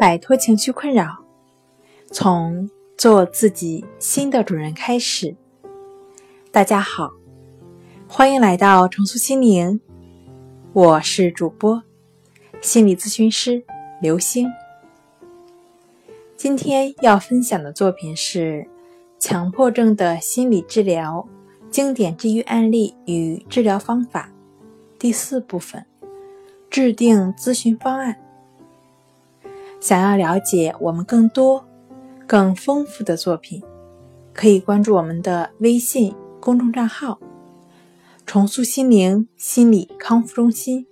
摆脱情绪困扰，从做自己新的主人开始。大家好，欢迎来到重塑心灵，我是主播心理咨询师刘星。今天要分享的作品是强迫症的心理治疗经典治愈案例与治疗方法第四部分：制定咨询方案。想要了解我们更多、更丰富的作品，可以关注我们的微信公众账号“重塑心灵心理康复中心”。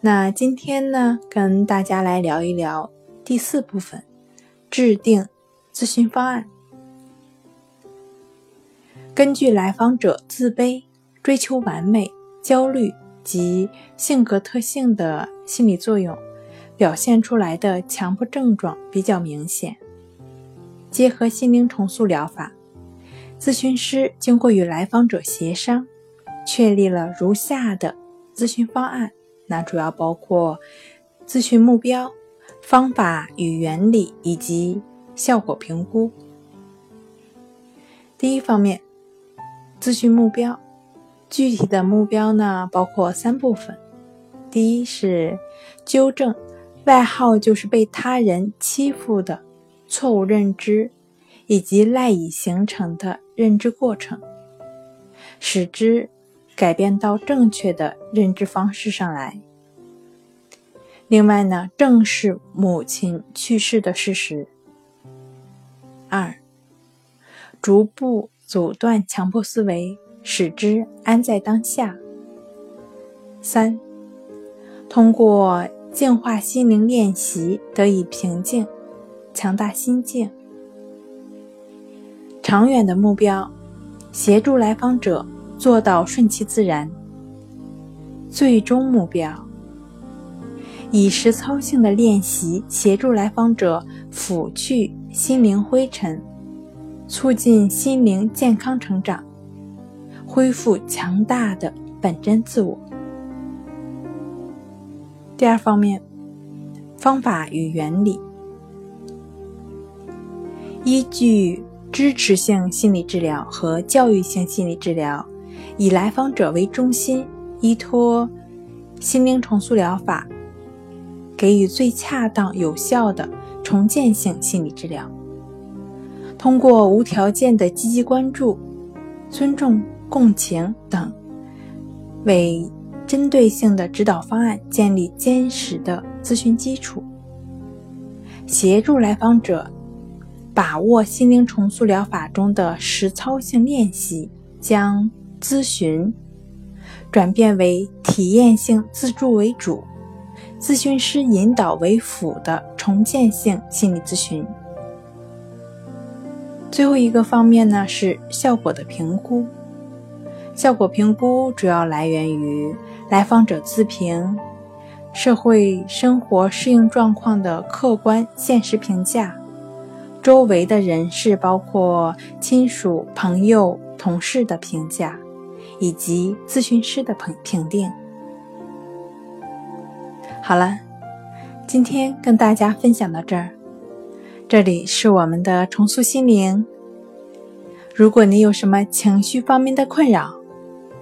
那今天呢，跟大家来聊一聊第四部分：制定咨询方案。根据来访者自卑、追求完美、焦虑及性格特性的心理作用。表现出来的强迫症状比较明显。结合心灵重塑疗法，咨询师经过与来访者协商，确立了如下的咨询方案。那主要包括咨询目标、方法与原理以及效果评估。第一方面，咨询目标，具体的目标呢包括三部分：第一是纠正。外号就是被他人欺负的错误认知，以及赖以形成的认知过程，使之改变到正确的认知方式上来。另外呢，正视母亲去世的事实。二，逐步阻断强迫思维，使之安在当下。三，通过。净化心灵练习得以平静，强大心境。长远的目标，协助来访者做到顺其自然。最终目标，以实操性的练习协助来访者抚去心灵灰尘，促进心灵健康成长，恢复强大的本真自我。第二方面，方法与原理，依据支持性心理治疗和教育性心理治疗，以来访者为中心，依托心灵重塑疗法，给予最恰当有效的重建性心理治疗。通过无条件的积极关注、尊重、共情等，为。针对性的指导方案，建立坚实的咨询基础，协助来访者把握心灵重塑疗法中的实操性练习，将咨询转变为体验性自助为主、咨询师引导为辅的重建性心理咨询。最后一个方面呢，是效果的评估。效果评估主要来源于来访者自评、社会生活适应状况的客观现实评价、周围的人士包括亲属、朋友、同事的评价，以及咨询师的评评定。好了，今天跟大家分享到这儿，这里是我们的重塑心灵。如果你有什么情绪方面的困扰，